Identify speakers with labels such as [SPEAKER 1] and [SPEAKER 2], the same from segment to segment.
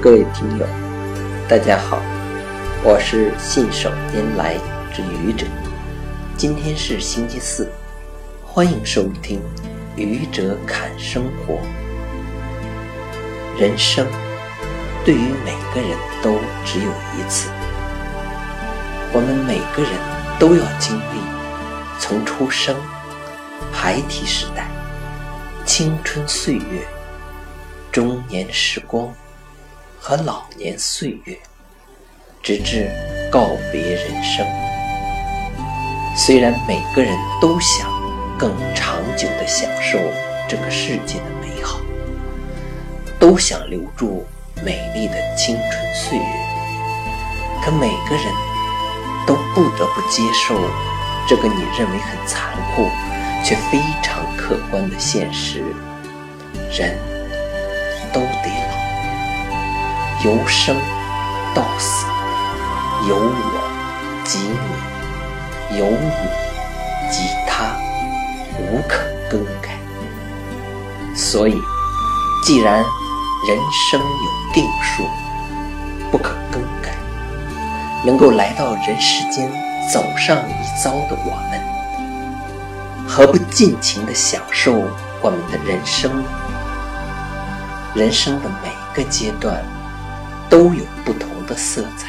[SPEAKER 1] 各位听友，大家好，我是信手拈来之愚者。今天是星期四，欢迎收听《愚者侃生活》。人生对于每个人都只有一次，我们每个人都要经历从出生、孩提时代、青春岁月、中年时光。和老年岁月，直至告别人生。虽然每个人都想更长久地享受这个世界的美好，都想留住美丽的青春岁月，可每个人都不得不接受这个你认为很残酷却非常客观的现实：人由生到死，由我及你，由你及他，无可更改。所以，既然人生有定数，不可更改，能够来到人世间走上一遭的我们，何不尽情地享受我们的人生呢？人生的每个阶段。都有不同的色彩，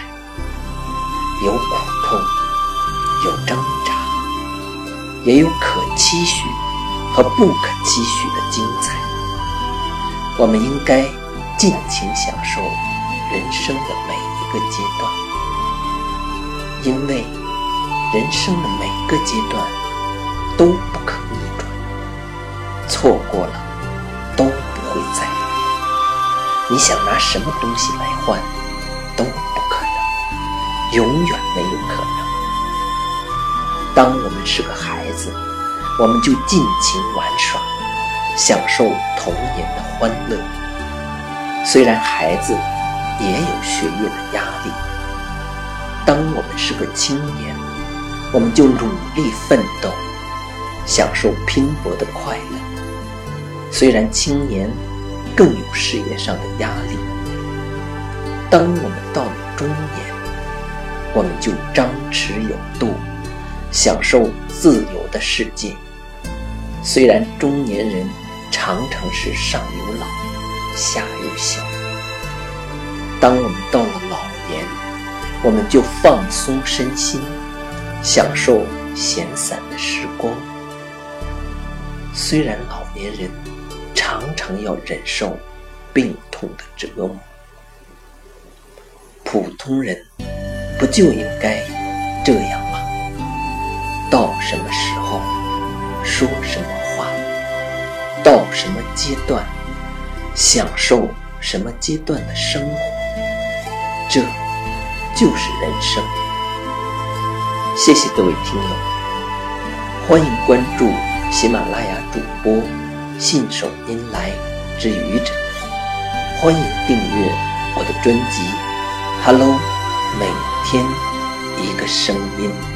[SPEAKER 1] 有苦痛，有挣扎，也有可期许和不可期许的精彩。我们应该尽情享受人生的每一个阶段，因为人生的每个阶段都不可逆转，错过了你想拿什么东西来换，都不可能，永远没有可能。当我们是个孩子，我们就尽情玩耍，享受童年的欢乐。虽然孩子也有学业的压力，当我们是个青年，我们就努力奋斗，享受拼搏的快乐。虽然青年。更有事业上的压力。当我们到了中年，我们就张弛有度，享受自由的世界。虽然中年人常常是上有老，下有小。当我们到了老年，我们就放松身心，享受闲散的时光。虽然老年人。常常要忍受病痛的折磨，普通人不就应该这样吗？到什么时候说什么话，到什么阶段享受什么阶段的生活，这就是人生。谢谢各位听友，欢迎关注喜马拉雅主播。信手拈来之愚者，欢迎订阅我的专辑《Hello》，每天一个声音。